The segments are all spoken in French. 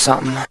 something.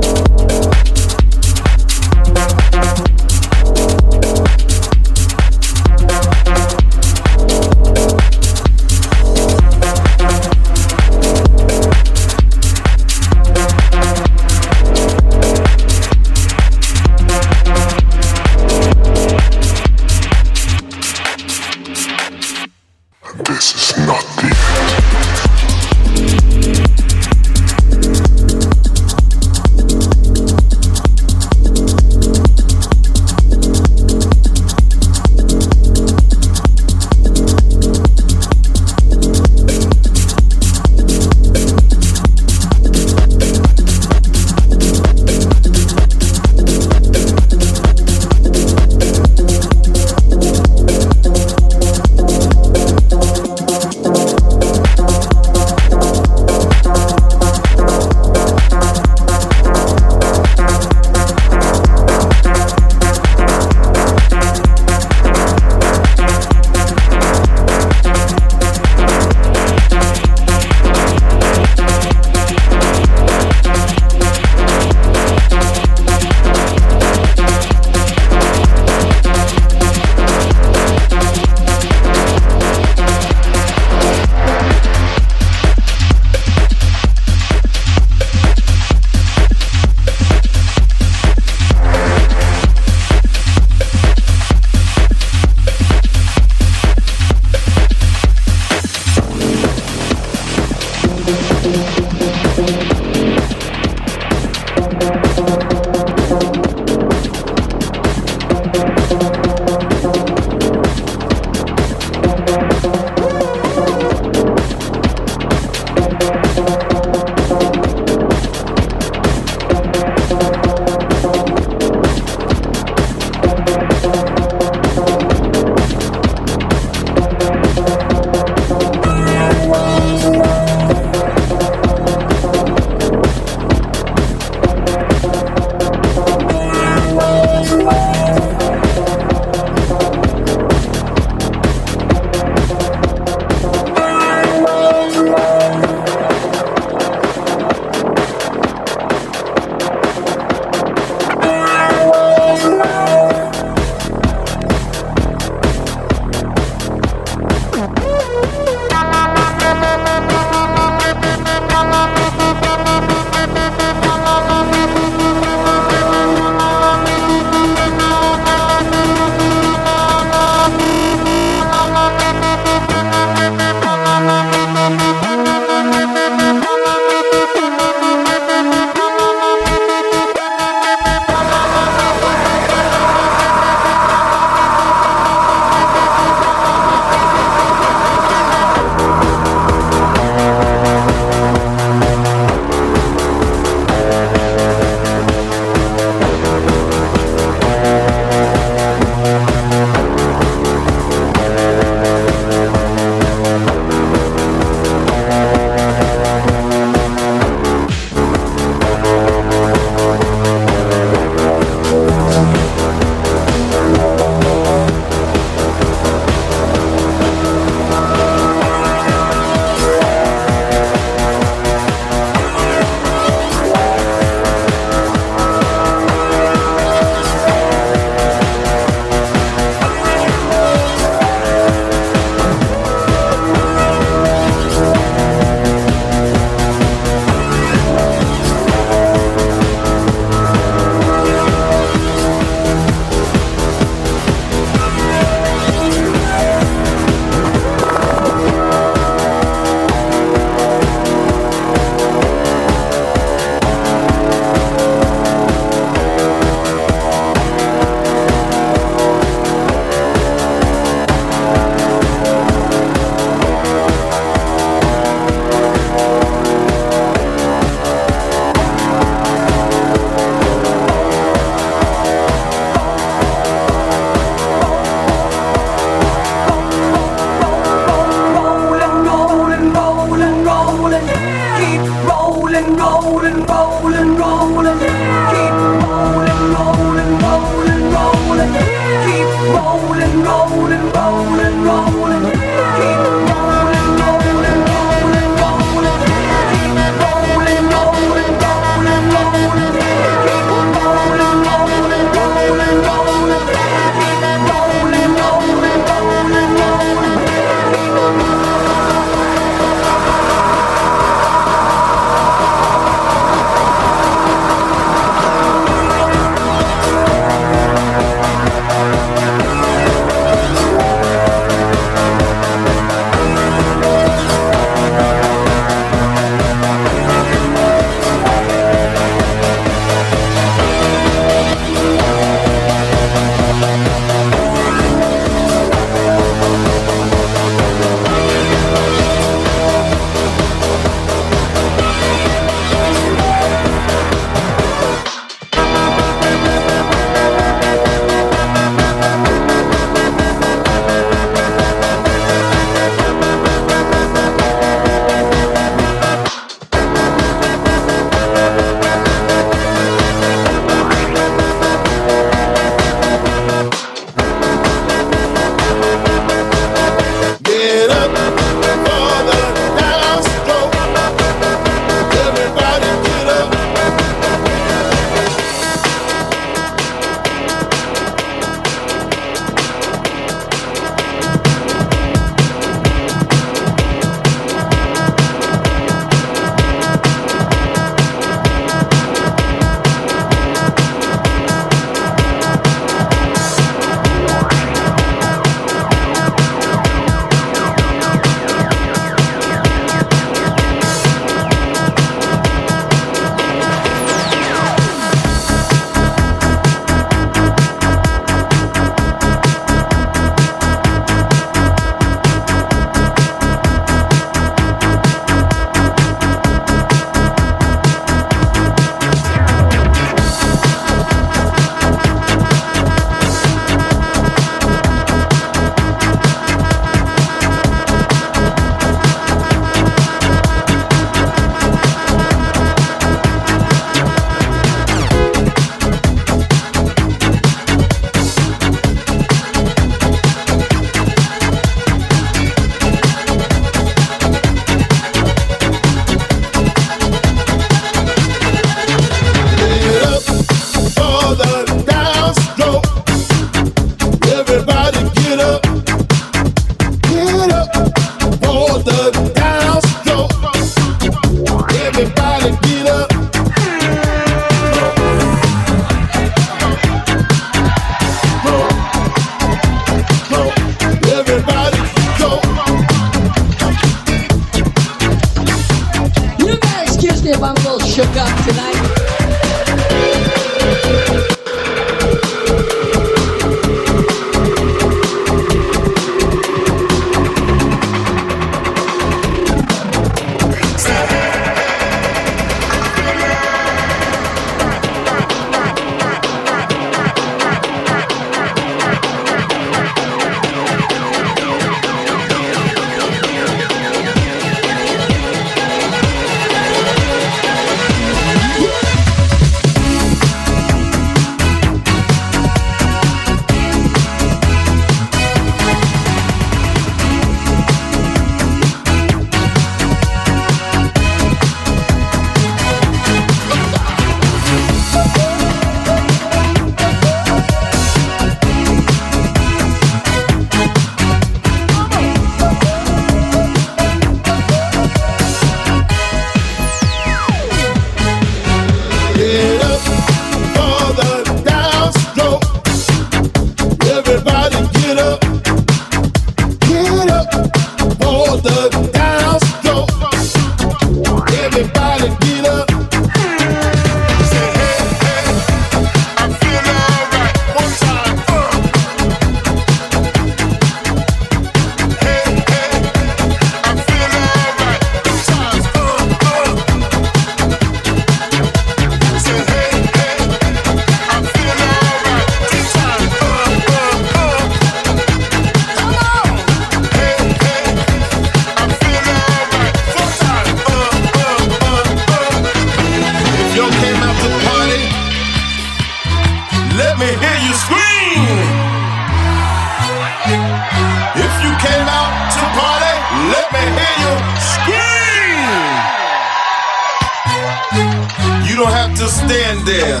You to stand there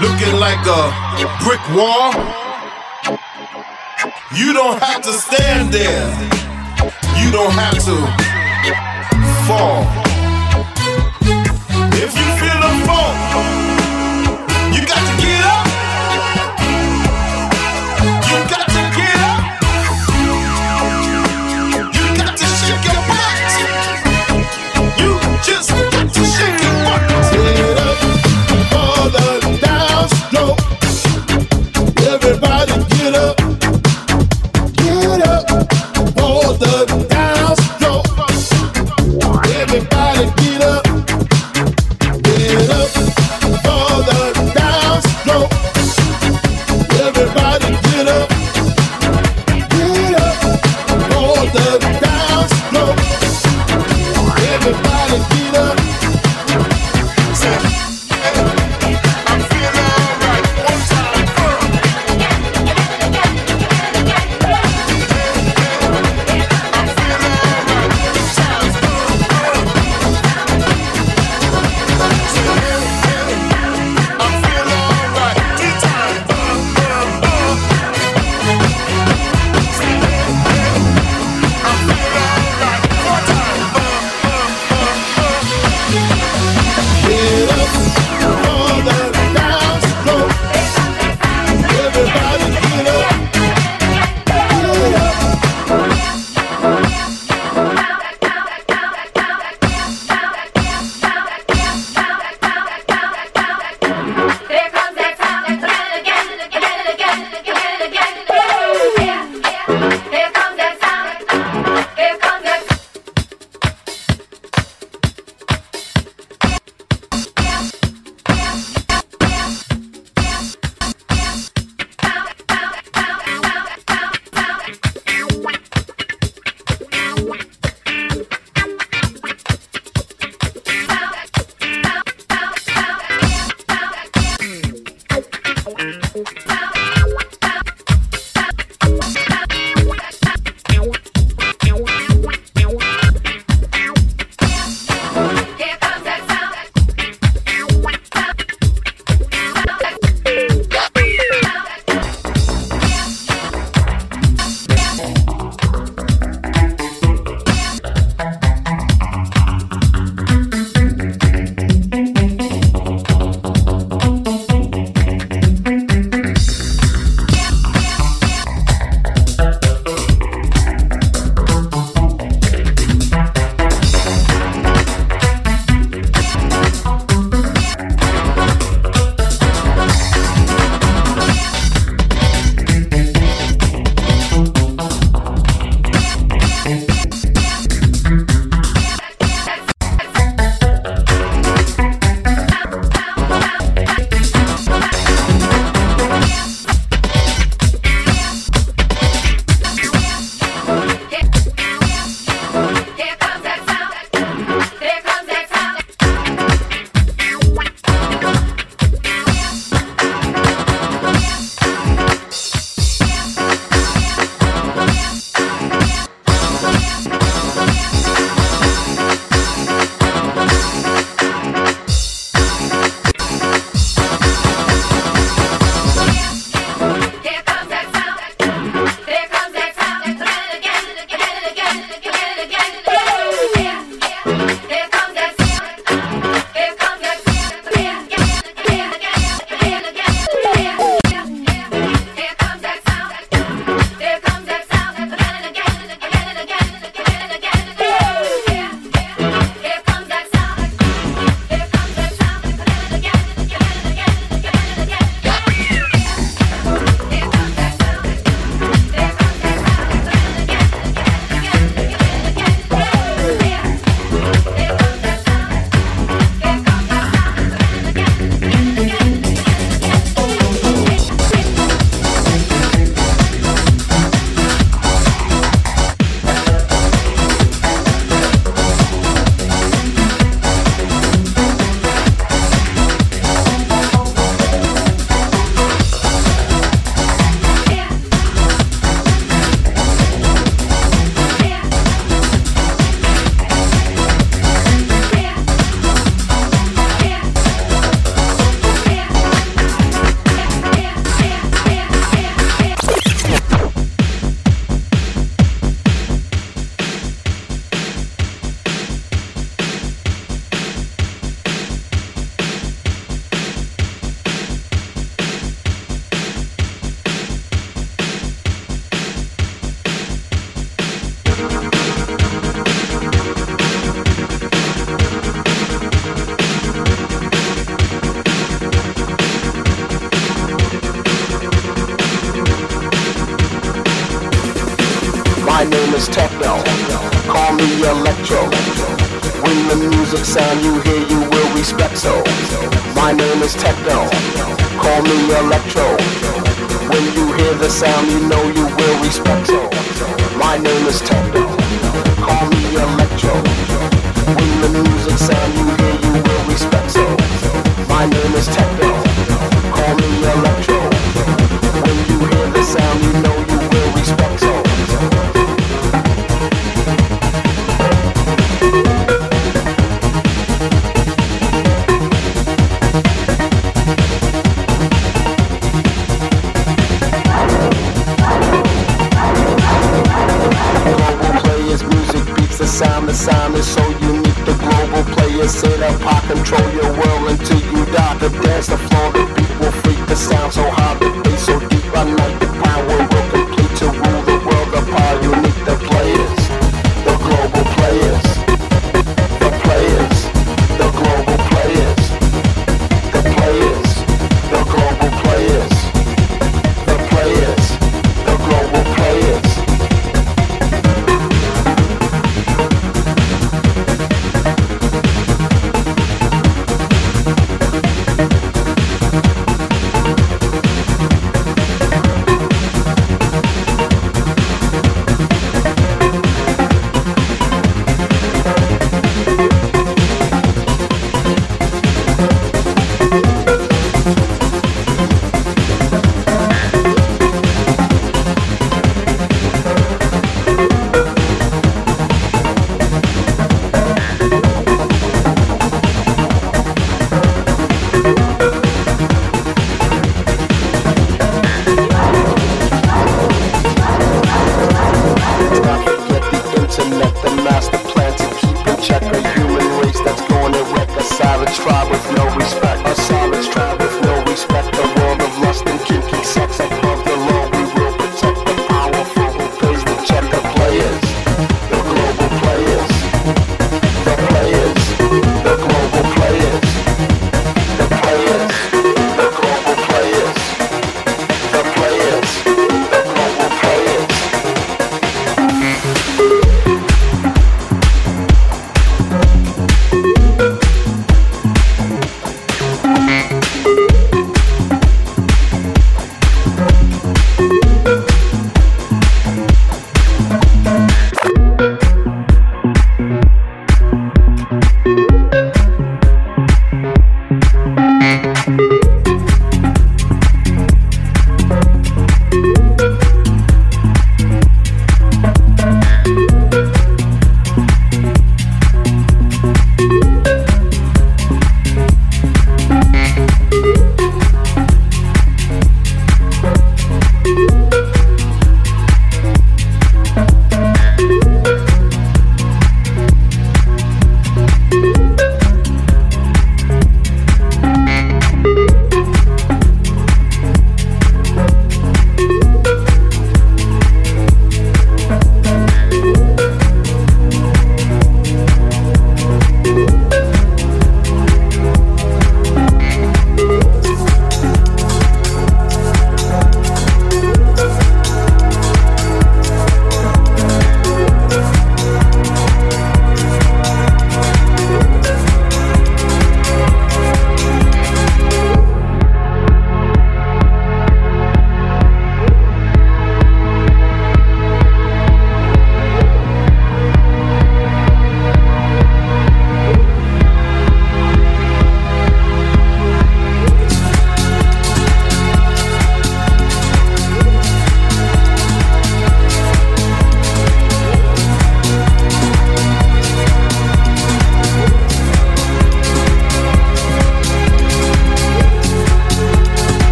looking like a brick wall. You don't have to stand there. You don't have to fall. If you feel the fall, you got to get up.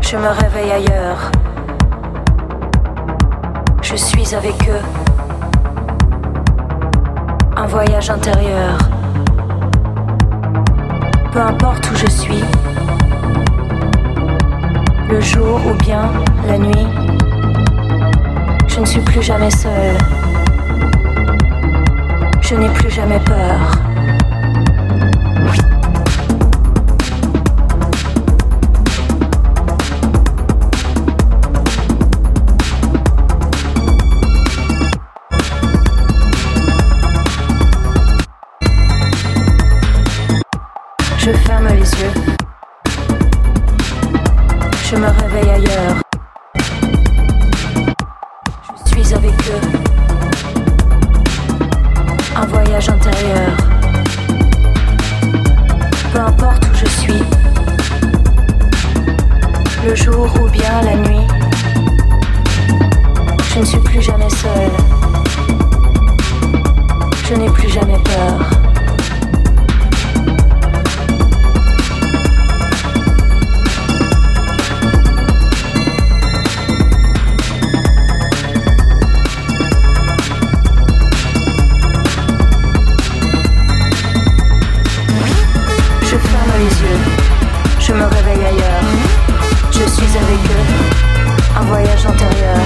Je me réveille ailleurs. un voyage intérieur. Peu importe où je suis, le jour ou bien la nuit, je ne suis plus jamais seule. Je n'ai plus jamais peur. voyage intérieur.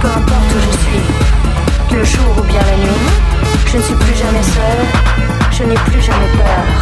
Peu importe où je suis, le jour ou bien la nuit, je ne suis plus jamais seule, je n'ai plus jamais peur.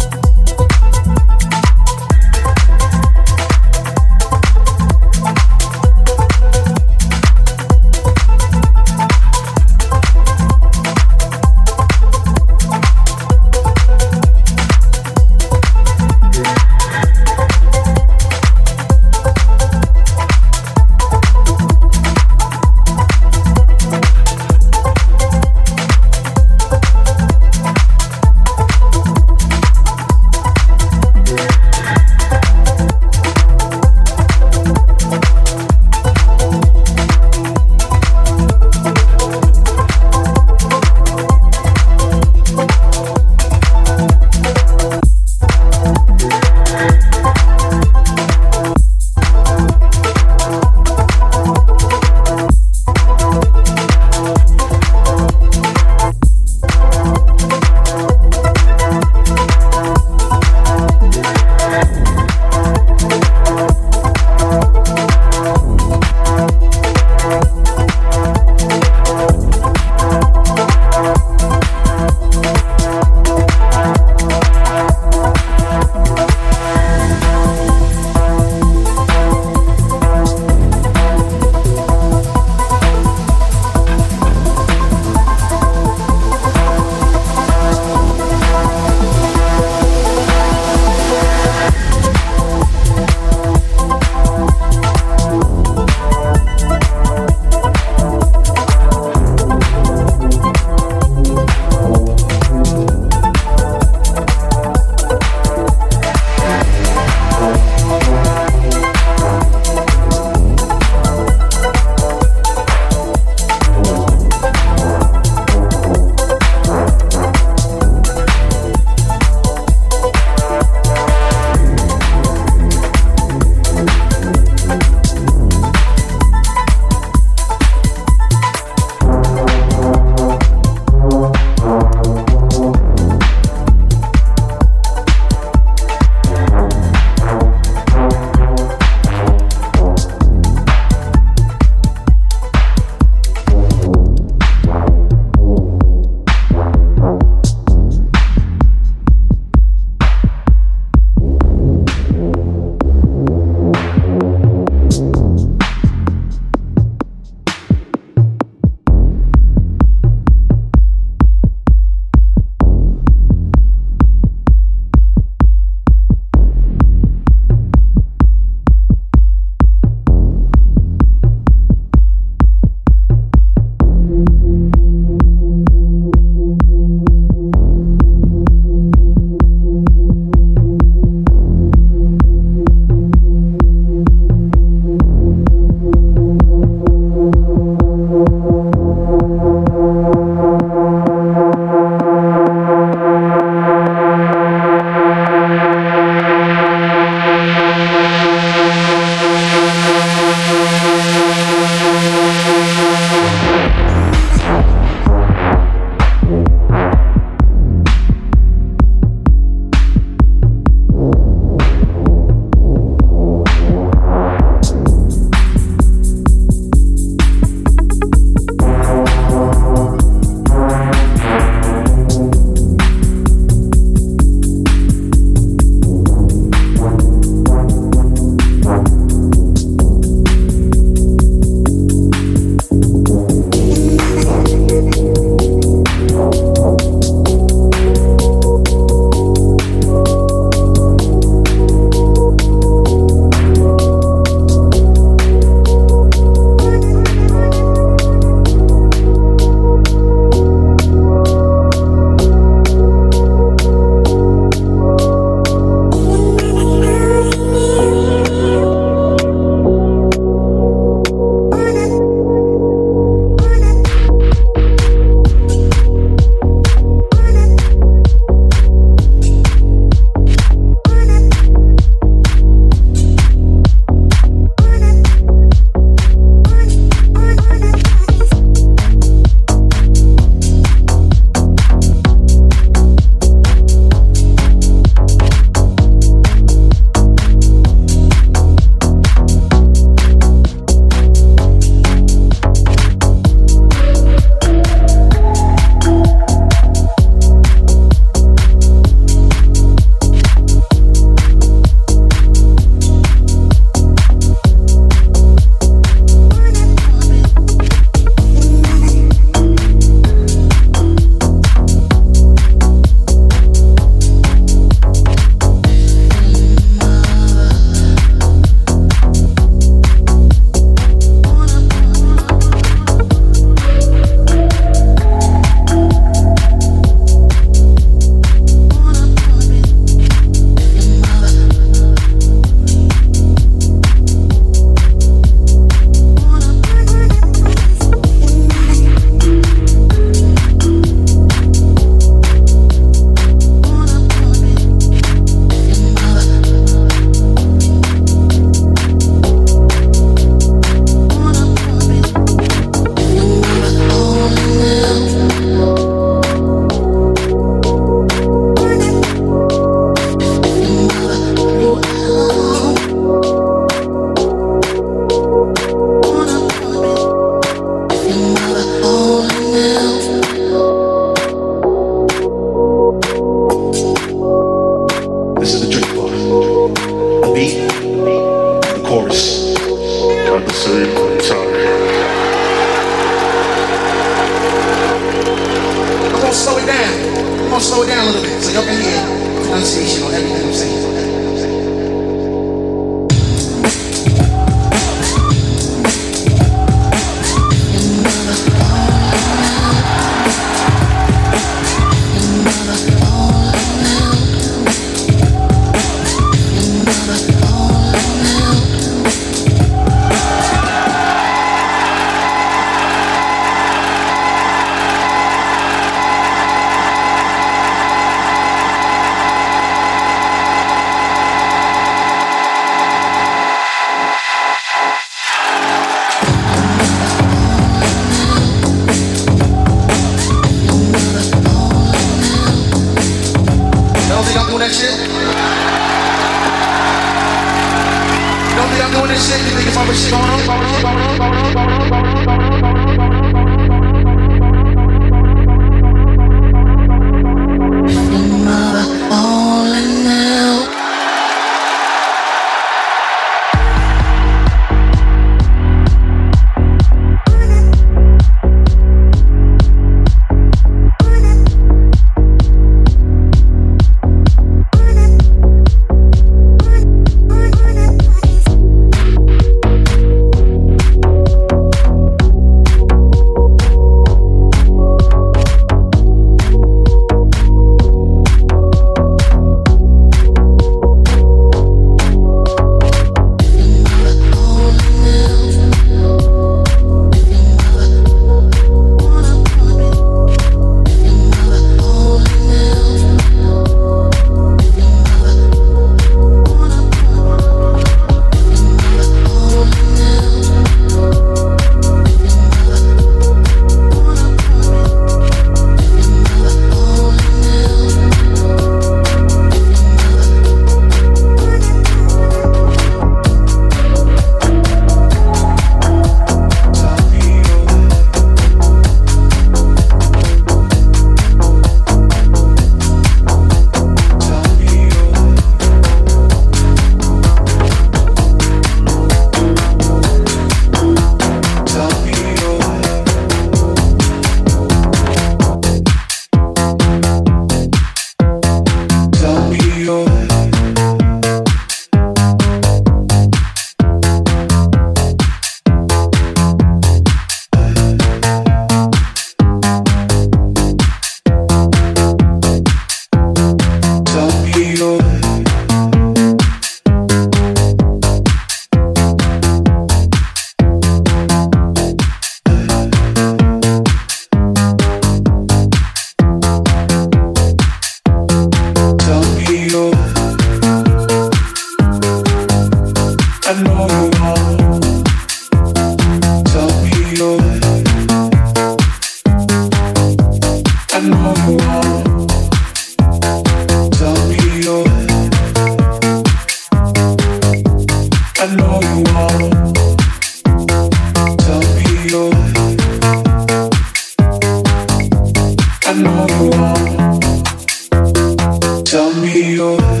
Tell me you're.